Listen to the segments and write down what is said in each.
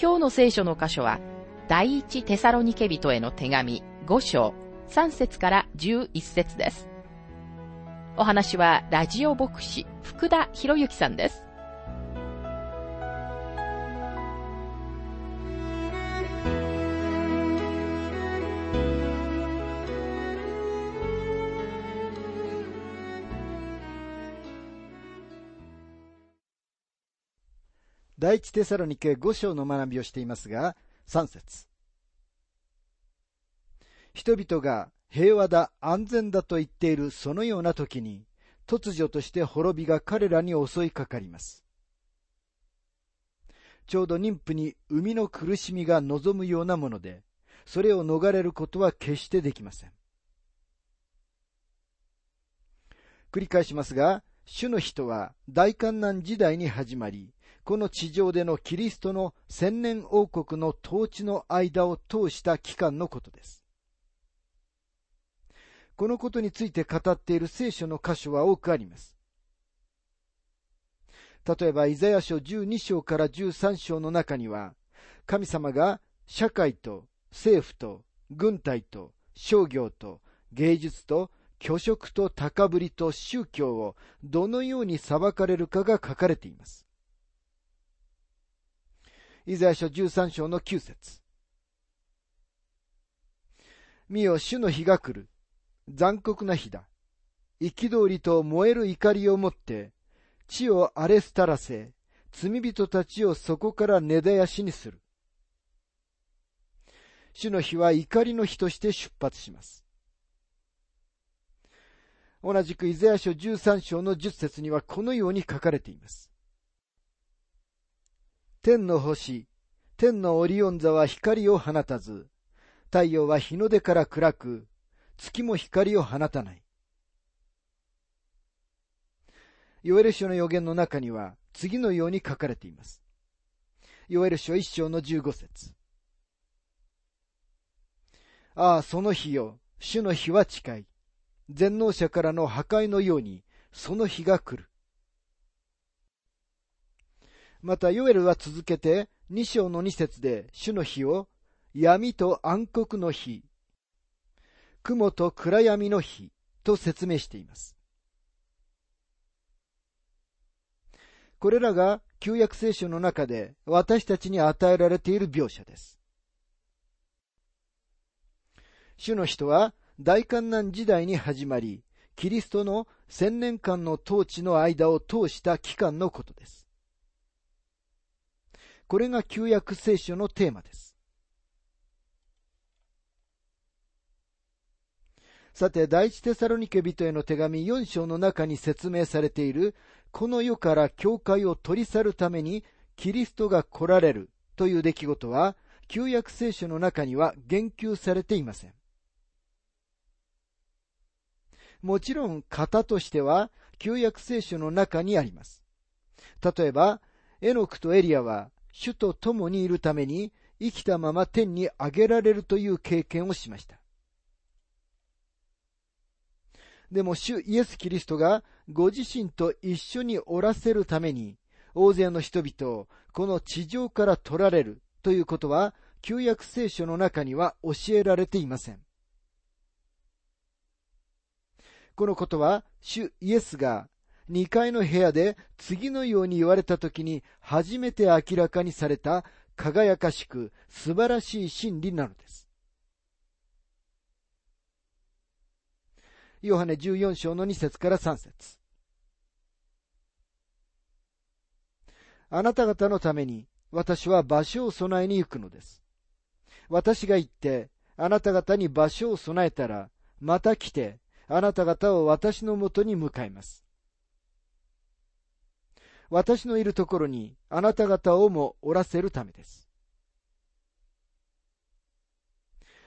今日の聖書の箇所は、第一テサロニケ人への手紙5章3節から11節です。お話はラジオ牧師福田博之さんです。第一テサロニケ5章の学びをしていますが、3節人々が平和だ、安全だと言っているそのような時に、突如として滅びが彼らに襲いかかります。ちょうど妊婦に生みの苦しみが望むようなもので、それを逃れることは決してできません。繰り返しますが、主の人は大観難時代に始まり、この地上でのキリストの千年王国の統治の間を通した期間のことです。このことについて語っている聖書の箇所は多くあります。例えば、イザヤ書12章から13章の中には、神様が社会と政府と軍隊と商業と芸術と虚飾と高ぶりと宗教をどのように裁かれるかが書かれています。イザヤ書13章の9節見よ、主の日が来る。残酷な日だ。憤りと燃える怒りをもって、地を荒れ廃らせ、罪人たちをそこから根絶やしにする。主の日は怒りの日として出発します。同じくイザヤ書13章の10節にはこのように書かれています。天の星、天のオリオン座は光を放たず、太陽は日の出から暗く、月も光を放たない。ヨエル書の予言の中には次のように書かれています。ヨエル書一章の十五節ああ、その日よ、主の日は近い。全能者からの破壊のように、その日が来る。また、ヨエルは続けて、二章の二節で、主の日を、闇と暗黒の日、雲と暗闇の日と説明しています。これらが旧約聖書の中で私たちに与えられている描写です。主の人は大観難時代に始まり、キリストの千年間の統治の間を通した期間のことです。これが旧約聖書のテーマです。さて、第一テサロニケ人への手紙4章の中に説明されている、この世から教会を取り去るためにキリストが来られるという出来事は、旧約聖書の中には言及されていません。もちろん、型としては、旧約聖書の中にあります。例えば、エノクとエリアは主と共にいるために生きたまま天に上げられるという経験をしました。でも主イエス・キリストがご自身と一緒におらせるために大勢の人々をこの地上から取られるということは旧約聖書の中には教えられていません。このことは主イエスが2階の部屋で次のように言われた時に初めて明らかにされた輝かしく素晴らしい真理なのです。ヨハネ14章の2節から3節あなた方のために私は場所を備えに行くのです。私が行って、あなた方に場所を備えたら、また来て、あなた方を私のもとに迎えます。私のいるところにあなた方をもおらせるためです。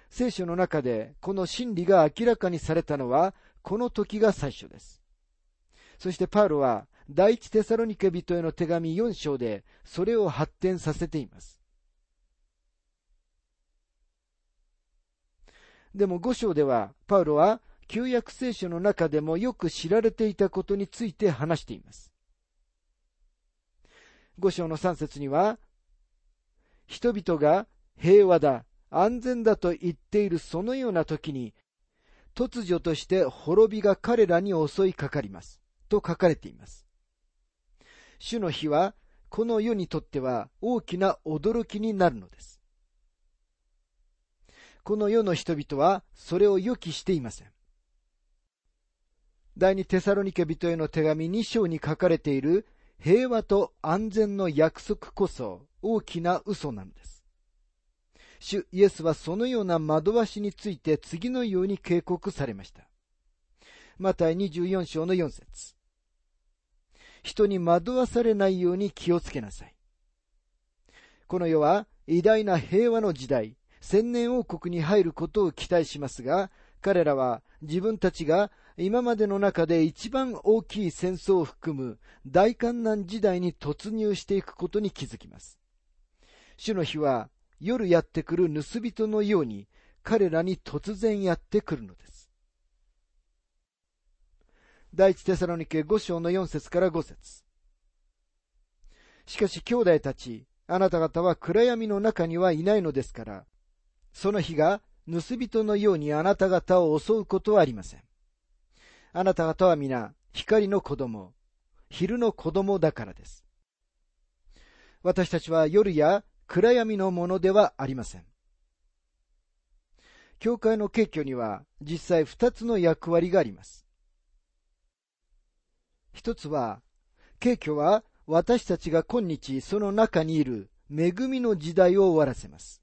聖書の中でこの真理が明らかにされたのはこの時が最初です。そしてパウロは第一テサロニケ人への手紙4章でそれを発展させています。でも5章ではパウロは旧約聖書の中でもよく知られていたことについて話しています。5章の3節には、人々が平和だ、安全だと言っているそのような時に、突如として滅びが彼らに襲いかかります。と書かれています。主の日は、この世にとっては大きな驚きになるのです。この世の人々はそれを予期していません。第二テサロニケ人への手紙2章に書かれている平和と安全の約束こそ大きな嘘なのです。主イエスはそのような惑わしについて次のように警告されました。マタイ24章の4節人に惑わされないように気をつけなさい。この世は偉大な平和の時代、千年王国に入ることを期待しますが、彼らは自分たちが今までの中で一番大きい戦争を含む大観難時代に突入していくことに気づきます。主の日は夜やってくる盗人のように彼らに突然やってくるのです。第一テサロニケ5章の4節から5節しかし兄弟たち、あなた方は暗闇の中にはいないのですから、その日が盗人のようにあなた方を襲うことはありません。あなた方は皆、光の子供、昼の子供だからです。私たちは夜や暗闇のものではありません。教会の結挙には実際二つの役割があります。一つは、景挙は私たちが今日その中にいる恵みの時代を終わらせます。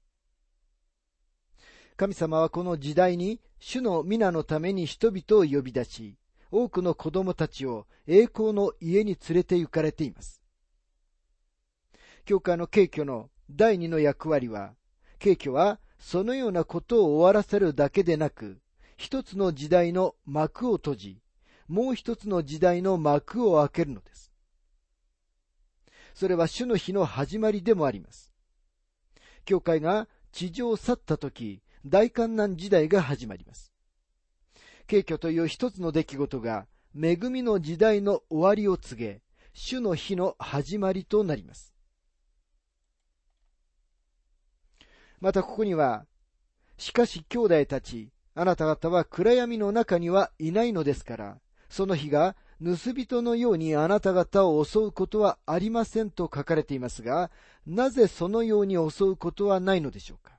神様はこの時代に主の皆のために人々を呼び出し、多くの子供たちを栄光の家に連れて行かれています。教会の敬挙の第二の役割は、敬挙はそのようなことを終わらせるだけでなく、一つの時代の幕を閉じ、もう一つの時代の幕を開けるのです。それは主の日の始まりでもあります。教会が地上を去った時、大観難時代が始まります。景挙という一つの出来事が、恵みの時代の終わりを告げ、主の日の始まりとなります。またここには、しかし兄弟たち、あなた方は暗闇の中にはいないのですから、その日が盗人のようにあなた方を襲うことはありませんと書かれていますが、なぜそのように襲うことはないのでしょうか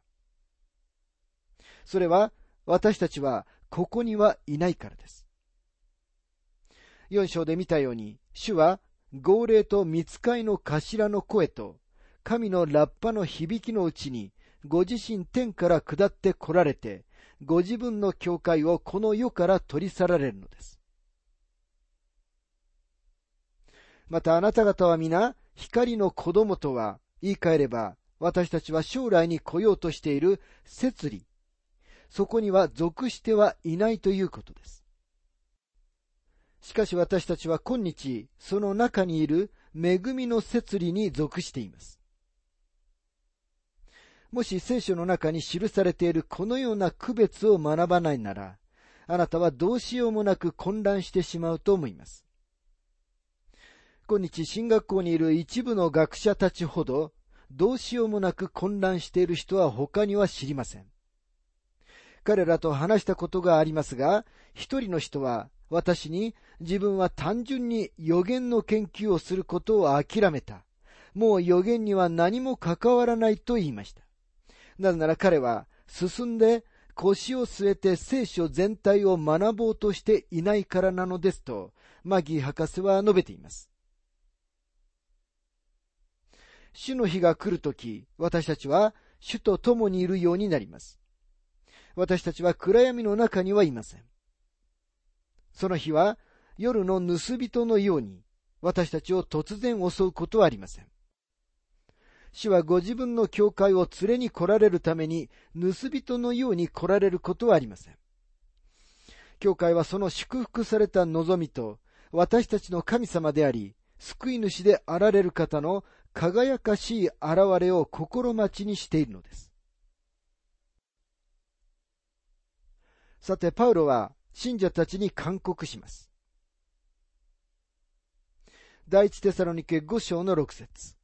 それは私たちはここにはいないからです。4章で見たように、主は号令と見つかいの頭の声と、神のラッパの響きのうちに、ご自身天から下って来られて、ご自分の教会をこの世から取り去られるのです。またあなた方は皆、光の子供とは、言い換えれば、私たちは将来に来ようとしている摂理、そこには属してはいないということです。しかし私たちは今日、その中にいる恵みの摂理に属しています。もし聖書の中に記されているこのような区別を学ばないなら、あなたはどうしようもなく混乱してしまうと思います。今日進学校にいる一部の学者たちほど、どうしようもなく混乱している人は他には知りません。彼らと話したことがありますが、一人の人は私に自分は単純に予言の研究をすることを諦めた。もう予言には何も関わらないと言いました。なぜなら彼は進んで腰を据えて聖書全体を学ぼうとしていないからなのですと、マギー博士は述べています。主の日が来るとき、私たちは主と共にいるようになります。私たちは暗闇の中にはいません。その日は夜の盗人のように、私たちを突然襲うことはありません。主はご自分の教会を連れに来られるために、盗人のように来られることはありません。教会はその祝福された望みと、私たちの神様であり、救い主であられる方の輝かしい現れを心待ちにしているのです。さて、パウロは信者たちに勧告します。第一テサロニケ5章の6節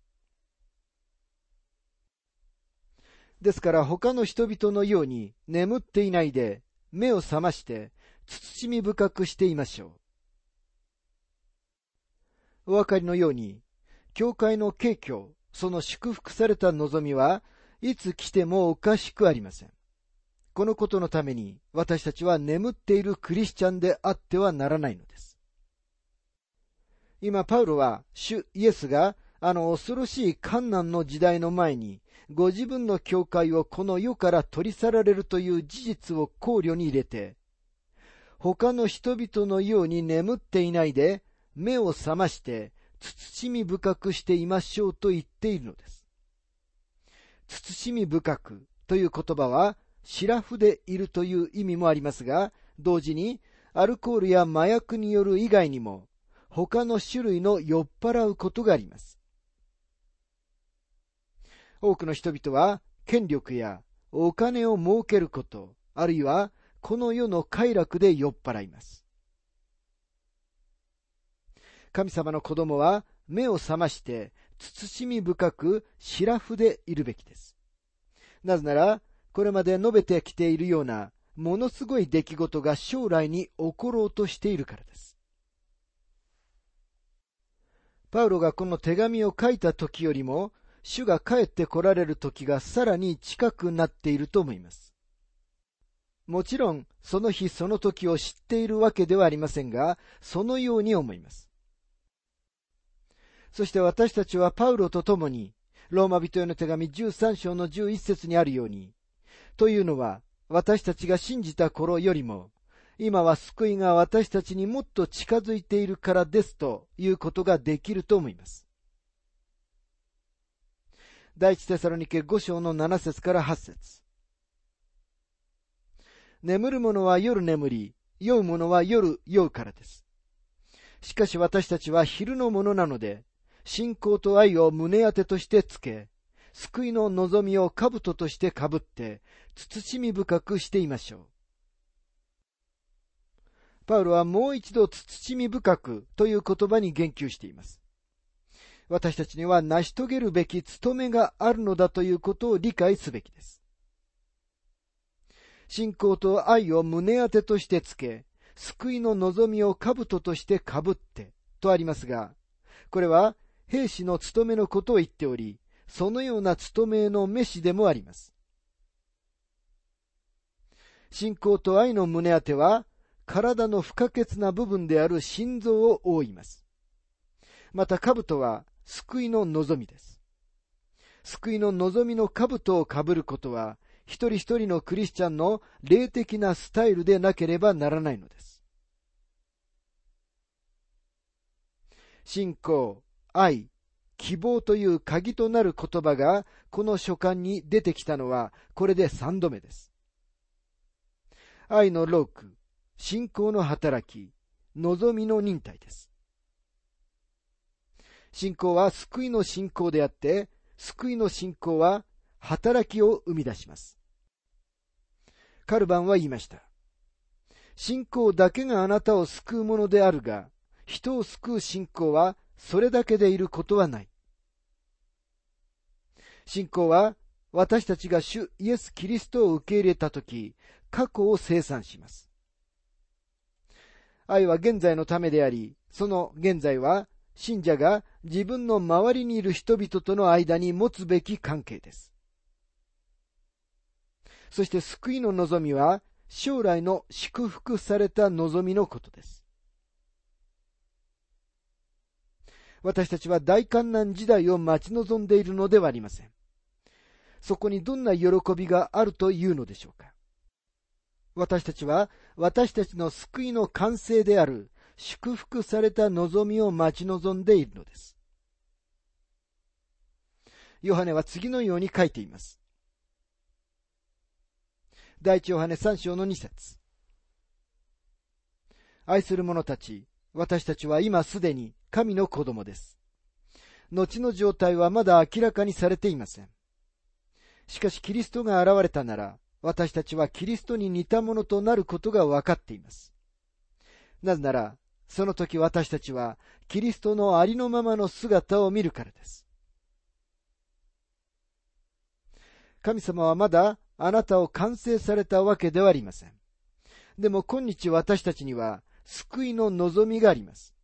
ですから他の人々のように眠っていないで目を覚まして慎み深くしていましょう。お分かりのように、教会の景況、その祝福された望みはいつ来てもおかしくありません。このことのために私たちは眠っているクリスチャンであってはならないのです。今、パウロは主イエスがあの恐ろしい観難の時代の前にご自分の教会をこの世から取り去られるという事実を考慮に入れて、他の人々のように眠っていないで、目を覚まして、慎み深くしていましょうと言っているのです。慎み深くという言葉は、シラフでいるという意味もありますが、同時に、アルコールや麻薬による以外にも、他の種類の酔っ払うことがあります。多くの人々は権力やお金を儲けること、あるいはこの世の快楽で酔っ払います。神様の子供は目を覚まして慎み深くシラフでいるべきです。なぜなら、これまで述べてきているようなものすごい出来事が将来に起ころうとしているからです。パウロがこの手紙を書いた時よりも主が帰って来られる時がさらに近くなっていると思います。もちろん、その日その時を知っているわけではありませんが、そのように思います。そして私たちはパウロと共に、ローマ人への手紙13章の11節にあるように、というのは、私たちが信じた頃よりも、今は救いが私たちにもっと近づいているからですということができると思います。第一テサロニケ5章の7節から8節眠る者は夜眠り、酔う者は夜酔うからです。しかし私たちは昼のものなので、信仰と愛を胸当てとしてつけ、救いの望みを兜としてかぶって、慎み深くしていましょう。パウロはもう一度慎み深くという言葉に言及しています。私たちには成し遂げるべき務めがあるのだということを理解すべきです。信仰と愛を胸当てとしてつけ、救いの望みを兜としてかぶってとありますが、これは兵士の務めのことを言っており、そのような務めの飯でもあります。信仰と愛の胸当ては、体の不可欠な部分である心臓を覆います。また兜は救いの望みです。救いの望みの兜をかぶることは、一人一人のクリスチャンの霊的なスタイルでなければならないのです。信仰、愛、希望という鍵となる言葉がこの書簡に出てきたのはこれで三度目です。愛のローク、信仰の働き、望みの忍耐です。信仰は救いの信仰であって、救いの信仰は働きを生み出します。カルバンは言いました。信仰だけがあなたを救うものであるが、人を救う信仰はそれだけでいることはない。信仰は私たちが主イエス・キリストを受け入れたとき、過去を生産します。愛は現在のためであり、その現在は信者が自分の周りにいる人々との間に持つべき関係です。そして救いの望みは将来の祝福された望みのことです。私たちは大観難時代を待ち望んでいるのではありません。そこにどんな喜びがあるというのでしょうか？私たちは私たちの救いの完成である祝福された望みを待ち望んでいるのです。ヨハネは次のように書いています。第一ヨハネ三章の二節愛する者たち、私たちは今すでに神の子供です。後の状態はまだ明らかにされていません。しかしキリストが現れたなら、私たちはキリストに似たものとなることが分かっています。なぜなら、その時私たちはキリストのありのままの姿を見るからです。神様はまだあなたを完成されたわけではありません。でも今日私たちには救いの望みがあります。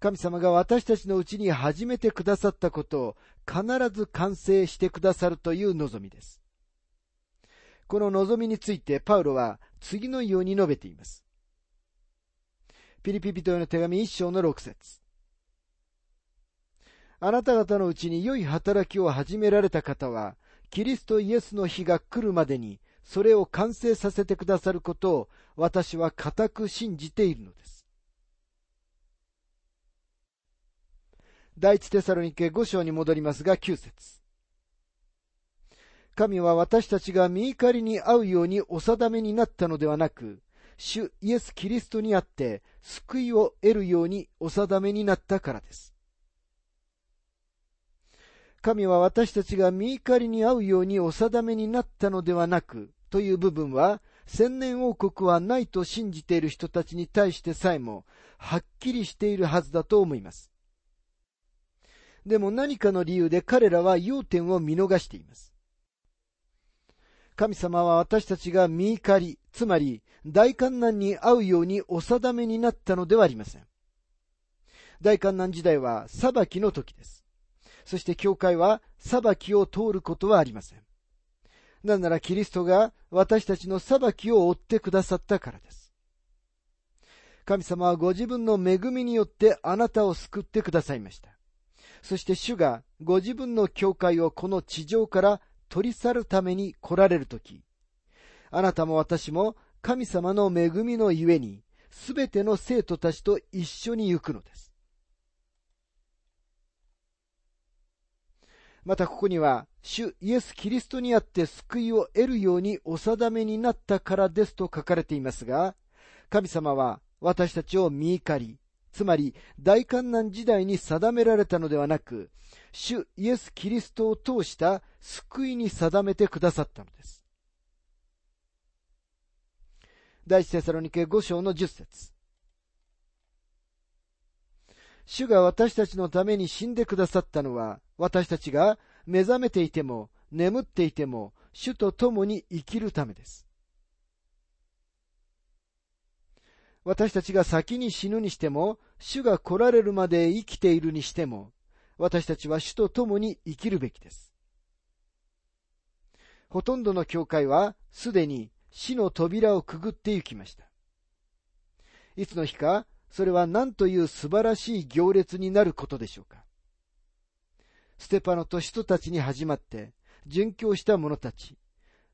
神様が私たちのうちに始めてくださったことを必ず完成してくださるという望みです。この望みについてパウロは次のように述べています。ピリピ人への手紙一章の六節あなた方のうちに良い働きを始められた方は、キリストイエスの日が来るまでに、それを完成させてくださることを私は固く信じているのです。第一テサロニケ5章に戻りますが、9節神は私たちが見怒りに合うようにお定めになったのではなく、主イエス・キリストにあって救いを得るようにお定めになったからです。神は私たちが見怒りに合うようにお定めになったのではなく、という部分は、千年王国はないと信じている人たちに対してさえも、はっきりしているはずだと思います。でも何かの理由で彼らは要点を見逃しています。神様は私たちが見怒り、つまり大観難に合うようにお定めになったのではありません。大観難時代は裁きの時です。そして教会は裁きを通ることはありません。なぜならキリストが私たちの裁きを追ってくださったからです。神様はご自分の恵みによってあなたを救ってくださいました。そして主がご自分の教会をこの地上から取り去るために来られるとき、あなたも私も神様の恵みのゆえに、すべての生徒たちと一緒に行くのです。またここには、主イエス・キリストにあって救いを得るようにお定めになったからですと書かれていますが、神様は私たちを見怒り、つまり大観難時代に定められたのではなく、主イエス・キリストを通した救いに定めてくださったのです。第一テサロニケ5章の10節主が私たちのために死んでくださったのは、私たちが目覚めていても、眠っていても、主と共に生きるためです。私たちが先に死ぬにしても、主が来られるまで生きているにしても、私たちは主と共に生きるべきです。ほとんどの教会はすでに死の扉をくぐって行きました。いつの日か、それは何という素晴らしい行列になることでしょうか。ステパノと人たちに始まって、殉教した者たち、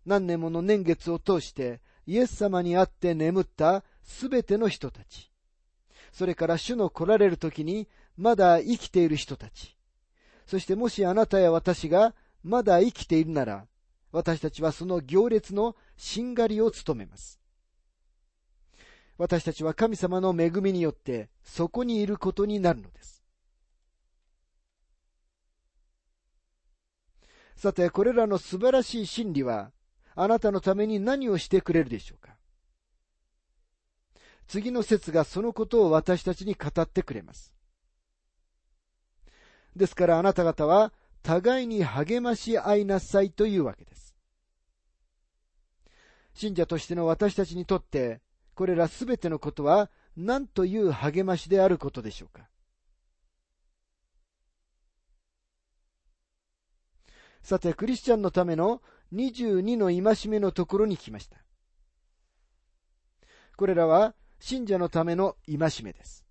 何年もの年月を通してイエス様に会って眠ったすべての人たち、それから主の来られる時にまだ生きている人たち、そしてもしあなたや私がまだ生きているなら、私たちはその行列のしんがりを務めます。私たちは神様の恵みによってそこにいることになるのです。さて、これらの素晴らしい真理は、あなたのために何をしてくれるでしょうか？次の説がそのことを私たちに語ってくれます。ですからあなた方は互いに励まし合いなさいというわけです。信者としての私たちにとって、これらすべてのことは何という励ましであることでしょうか。さて、クリスチャンのための22の戒めのところに来ました。これらは信者のための戒めです。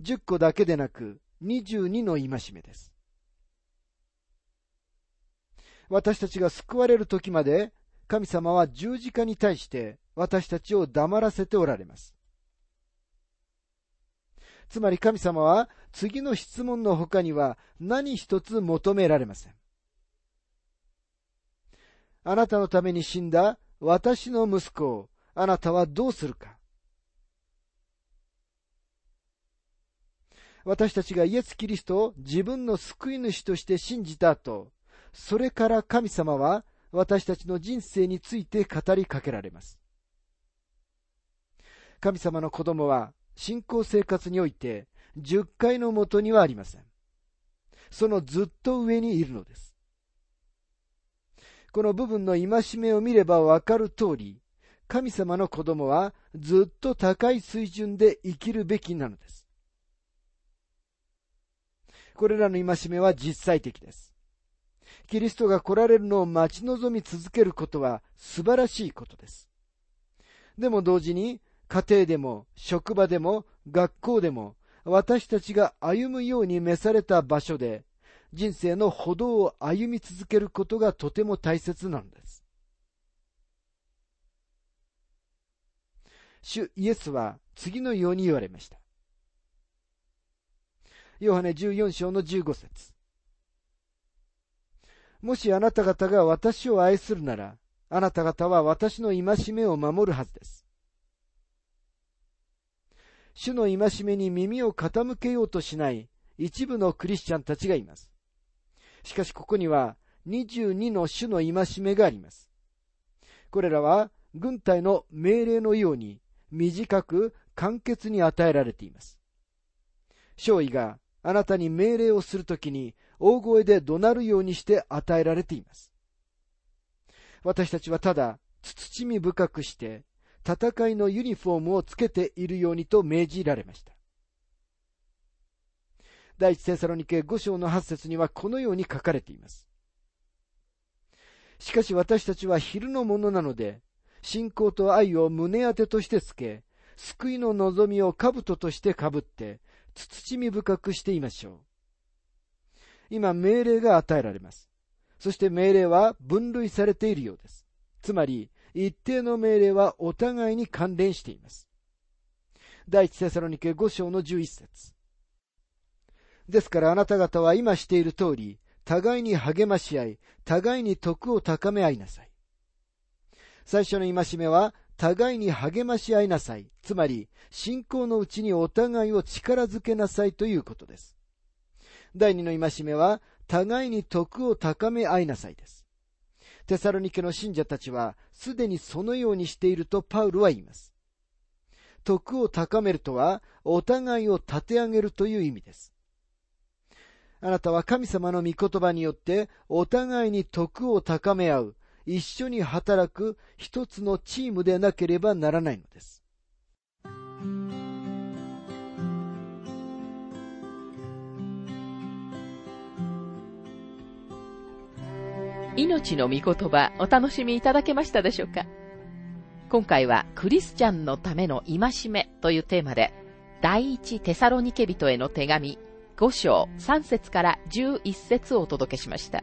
10個だけでなく、22の戒めです。私たちが救われる時まで、神様は十字架に対して私たちを黙らせておられます。つまり神様は次の質問の他には何一つ求められません。あなたのために死んだ私の息子をあなたはどうするか私たちがイエス・キリストを自分の救い主として信じた後、それから神様は私たちの人生について語りかけられます。神様の子供は信仰生活において10回のもとにはありません。そのずっと上にいるのです。この部分の戒めを見ればわかる通り、神様の子供はずっと高い水準で生きるべきなのです。これらの戒めは実際的です。キリストが来られるのを待ち望み続けることは素晴らしいことです。でも同時に、家庭でも、職場でも、学校でも、私たちが歩むように召された場所で、人生の歩道を歩み続けることがとても大切なのです。主イエスは次のように言われました。ヨハネ14章の15節もしあなた方が私を愛するなら、あなた方は私の戒めを守るはずです。主の戒めに耳を傾けようとしない一部のクリスチャンたちがいます。しかしここには22の主の戒めがあります。これらは軍隊の命令のように短く簡潔に与えられています。少尉があなたに命令をするときに大声で怒鳴るようにして与えられています。私たちはただ、慎み深くして、戦いのユニフォームをつけているようにと命じられました。第一セサロニケ5章の8節にはこのように書かれています。しかし私たちは昼のものなので、信仰と愛を胸当てとしてつけ、救いの望みを兜としてかぶって、慎み深くしていましょう。今、命令が与えられます。そして命令は分類されているようです。つまり、一定の命令はお互いに関連しています。第一セサロニケ5章の11節ですからあなた方は今している通り、互いに励まし合い、互いに徳を高め合いなさい。最初の戒めは、互いに励まし合いなさい。つまり、信仰のうちにお互いを力づけなさいということです。第二の戒めは、互いに徳を高め合いなさいです。テサロニケの信者たちは、すでにそのようにしているとパウルは言います。徳を高めるとは、お互いを立て上げるという意味です。あなたは神様の御言葉によって、お互いに徳を高め合う、一緒に働く一つのチームでなければならないのです。命の御言葉お楽しみいただけましたでしょうか？今回はクリスチャンのための戒めというテーマで第一テサロニケ人への手紙5章3節から11節をお届けしました。